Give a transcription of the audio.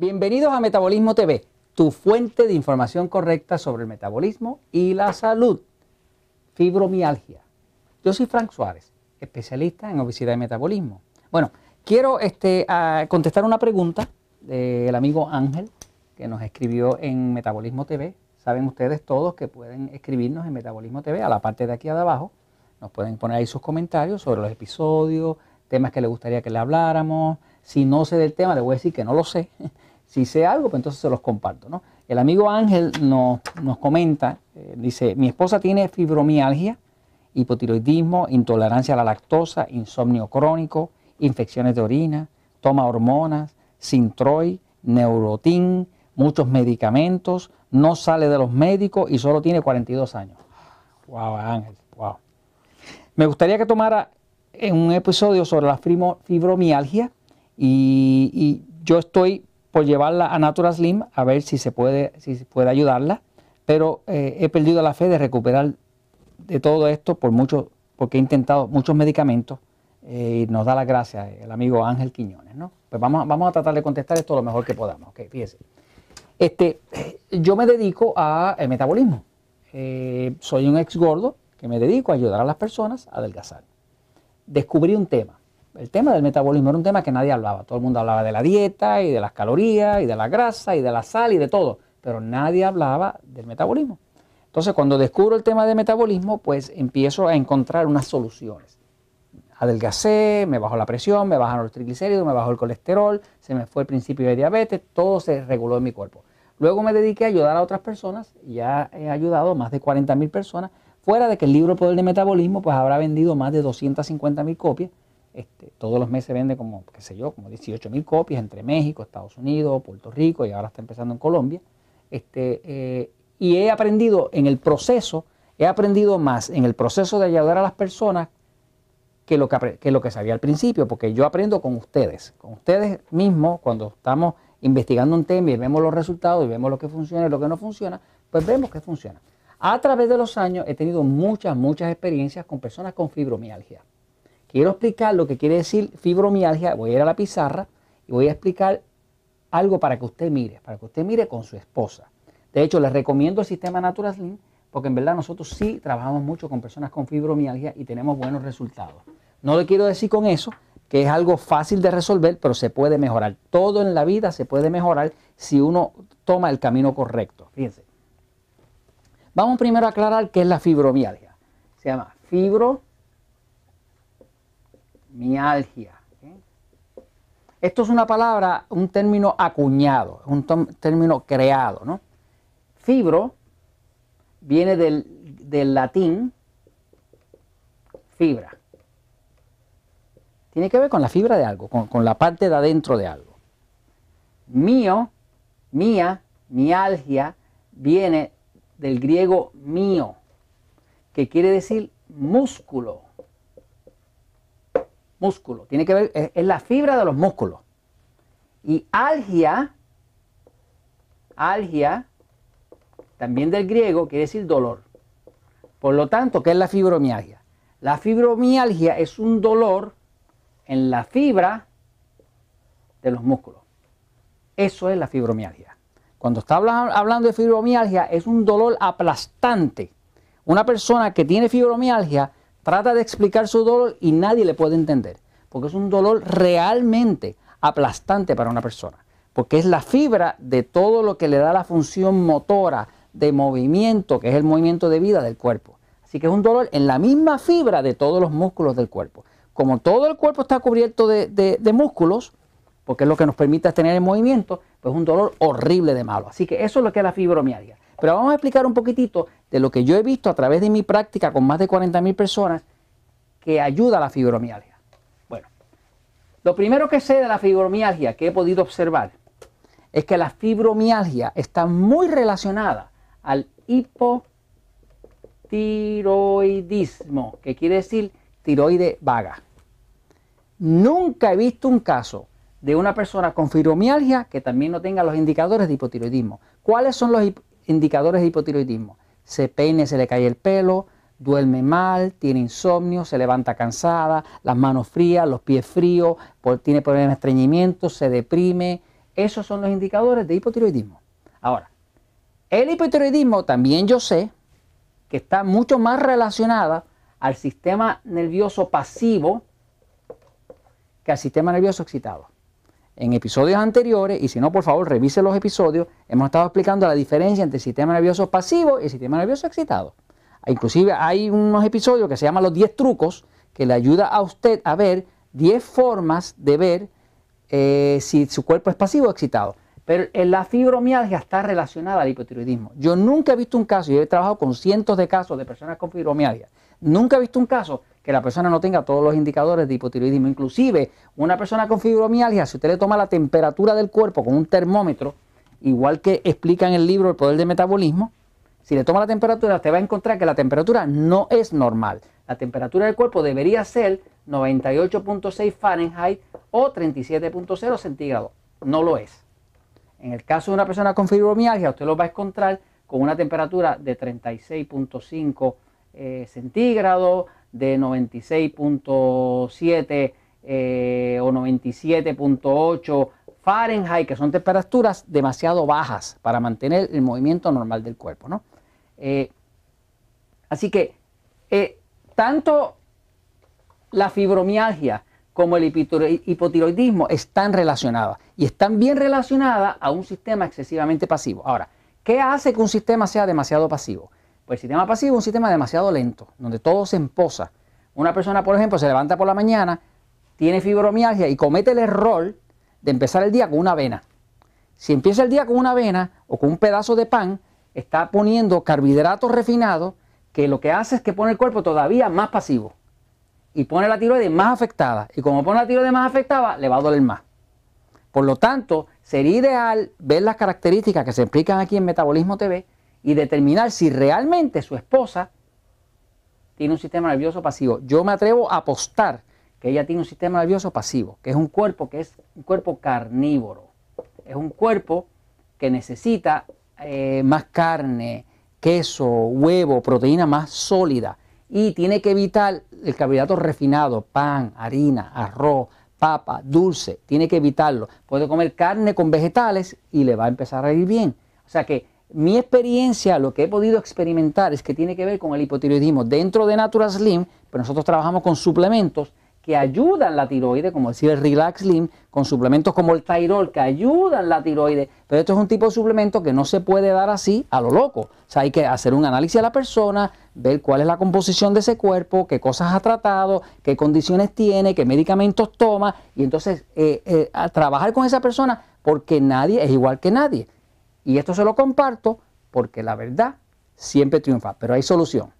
Bienvenidos a Metabolismo TV, tu fuente de información correcta sobre el metabolismo y la salud. Fibromialgia. Yo soy Frank Suárez, especialista en obesidad y metabolismo. Bueno, quiero este, contestar una pregunta del amigo Ángel que nos escribió en Metabolismo TV. Saben ustedes todos que pueden escribirnos en Metabolismo TV a la parte de aquí abajo. Nos pueden poner ahí sus comentarios sobre los episodios, temas que les gustaría que le habláramos. Si no sé del tema, le voy a decir que no lo sé. Si sé algo, pues entonces se los comparto. ¿no? El amigo Ángel nos, comenta, eh, dice, mi esposa tiene fibromialgia, hipotiroidismo, intolerancia a la lactosa, insomnio crónico, infecciones de orina, toma hormonas, sintroid, neurotin, muchos medicamentos, no sale de los médicos y solo tiene 42 años. Wow, Ángel, wow. Me gustaría que tomara un episodio sobre la fibromialgia y yo estoy por llevarla a Natural Slim a ver si se puede, si puede ayudarla, pero eh, he perdido la fe de recuperar de todo esto por mucho, porque he intentado muchos medicamentos eh, y nos da las gracias el amigo Ángel Quiñones. ¿no? Pues vamos, vamos a tratar de contestar esto lo mejor que podamos. Okay, fíjese. Este, yo me dedico al metabolismo. Eh, soy un ex gordo que me dedico a ayudar a las personas a adelgazar. Descubrí un tema el tema del metabolismo era un tema que nadie hablaba. Todo el mundo hablaba de la dieta y de las calorías y de la grasa y de la sal y de todo, pero nadie hablaba del metabolismo. Entonces, cuando descubro el tema del metabolismo, pues empiezo a encontrar unas soluciones. Adelgacé, me bajó la presión, me bajaron los triglicéridos, me bajó el colesterol, se me fue el principio de diabetes, todo se reguló en mi cuerpo. Luego me dediqué a ayudar a otras personas, ya he ayudado a más de 40 mil personas, fuera de que el libro Poder de Metabolismo pues habrá vendido más de 250 mil copias este, todos los meses vende como, qué sé yo, como 18 mil copias entre México, Estados Unidos, Puerto Rico y ahora está empezando en Colombia. Este, eh, y he aprendido en el proceso, he aprendido más en el proceso de ayudar a las personas que lo que, que lo que sabía al principio, porque yo aprendo con ustedes, con ustedes mismos, cuando estamos investigando un tema y vemos los resultados y vemos lo que funciona y lo que no funciona, pues vemos que funciona. A través de los años he tenido muchas, muchas experiencias con personas con fibromialgia. Quiero explicar lo que quiere decir fibromialgia. Voy a ir a la pizarra y voy a explicar algo para que usted mire, para que usted mire con su esposa. De hecho, les recomiendo el sistema Natural Slim porque en verdad nosotros sí trabajamos mucho con personas con fibromialgia y tenemos buenos resultados. No le quiero decir con eso que es algo fácil de resolver, pero se puede mejorar. Todo en la vida se puede mejorar si uno toma el camino correcto. Fíjense. Vamos primero a aclarar qué es la fibromialgia. Se llama fibro mialgia. Esto es una palabra, un término acuñado, un término creado. ¿no? Fibro viene del, latín fibra. Tiene que ver con la fibra de algo, con, con la parte de adentro de algo. Mío, mía, mialgia, viene del griego mío, que quiere decir músculo músculo. Tiene que ver, es, la fibra de los músculos. Y algia, algia, también del griego, quiere decir dolor. Por lo tanto, ¿qué es la fibromialgia? La fibromialgia es un dolor en la fibra de los músculos. Eso es la fibromialgia. Cuando está hablando de fibromialgia, es un dolor aplastante. Una persona que tiene fibromialgia trata de explicar su dolor y nadie le puede entender, porque es un dolor realmente aplastante para una persona, porque es la fibra de todo lo que le da la función motora de movimiento, que es el movimiento de vida del cuerpo. Así que es un dolor en la misma fibra de todos los músculos del cuerpo. Como todo el cuerpo está cubierto de, músculos, porque es lo que nos permite tener el movimiento, pues es un dolor horrible de malo. Así que eso es lo que es la fibromialgia. Pero vamos a explicar un poquitito de lo que yo he visto a través de mi práctica con más de 40 mil personas que ayuda a la fibromialgia. Bueno, lo primero que sé de la fibromialgia que he podido observar es que la fibromialgia está muy relacionada al hipotiroidismo, que quiere decir tiroide vaga. Nunca he visto un caso de una persona con fibromialgia que también no tenga los indicadores de hipotiroidismo. ¿Cuáles son los indicadores de hipotiroidismo. Se peine, se le cae el pelo, duerme mal, tiene insomnio, se levanta cansada, las manos frías, los pies fríos, tiene problemas de estreñimiento, se deprime, Esos son los indicadores de hipotiroidismo. Ahora, el hipotiroidismo también yo sé que está mucho más relacionada al sistema nervioso pasivo que al sistema nervioso excitado. En episodios anteriores, y si no, por favor, revise los episodios, hemos estado explicando la diferencia entre el sistema nervioso pasivo y el sistema nervioso excitado. Inclusive hay unos episodios que se llaman los 10 trucos que le ayuda a usted a ver 10 formas de ver eh, si su cuerpo es pasivo o excitado. Pero la fibromialgia está relacionada al hipotiroidismo. Yo nunca he visto un caso, y he trabajado con cientos de casos de personas con fibromialgia, nunca he visto un caso que la persona no tenga todos los indicadores de hipotiroidismo. Inclusive, una persona con fibromialgia, si usted le toma la temperatura del cuerpo con un termómetro, igual que explica en el libro El Poder del Metabolismo, si le toma la temperatura, usted va a encontrar que la temperatura no es normal. La temperatura del cuerpo debería ser 98.6 Fahrenheit o 37.0 centígrados. No lo es. En el caso de una persona con fibromialgia, usted lo va a encontrar con una temperatura de 36.5 eh, centígrados, de 96.7 eh, o 97.8 Fahrenheit, que son temperaturas demasiado bajas para mantener el movimiento normal del cuerpo. ¿no? Eh, así que tanto la fibromialgia como el hipotiroidismo están relacionadas y están bien relacionadas a un sistema excesivamente pasivo. Ahora, ¿qué hace que un sistema sea demasiado pasivo? Pues el sistema pasivo es un sistema demasiado lento, donde todo se emposa. Una persona, por ejemplo, se levanta por la mañana, tiene fibromialgia y comete el error de empezar el día con una avena. Si empieza el día con una avena o con un pedazo de pan, está poniendo carbohidratos refinados que lo que hace es que pone el cuerpo todavía más pasivo y pone la tiroides más afectada. Y como pone la tiroides más afectada, le va a doler más. Por lo tanto, sería ideal ver las características que se explican aquí en Metabolismo TV y determinar si realmente su esposa tiene un sistema nervioso pasivo. Yo me atrevo a apostar que ella tiene un sistema nervioso pasivo, que es un cuerpo que es un cuerpo carnívoro. Es un cuerpo que necesita eh, más carne, queso, huevo, proteína más sólida y tiene que evitar el carbohidrato refinado, pan, harina, arroz, papa, dulce, tiene que evitarlo. Puede comer carne con vegetales y le va a empezar a ir bien. O sea que mi experiencia, lo que he podido experimentar es que tiene que ver con el hipotiroidismo. Dentro de Natural Slim, pero nosotros trabajamos con suplementos que ayudan la tiroides, como decir el Relax Slim, con suplementos como el Tyrol que ayudan la tiroides, pero esto es un tipo de suplemento que no se puede dar así a lo loco. O sea, hay que hacer un análisis a la persona, ver cuál es la composición de ese cuerpo, qué cosas ha tratado, qué condiciones tiene, qué medicamentos toma, y entonces eh, eh, a trabajar con esa persona porque nadie es igual que nadie. Y esto se lo comparto porque la verdad siempre triunfa, pero hay solución.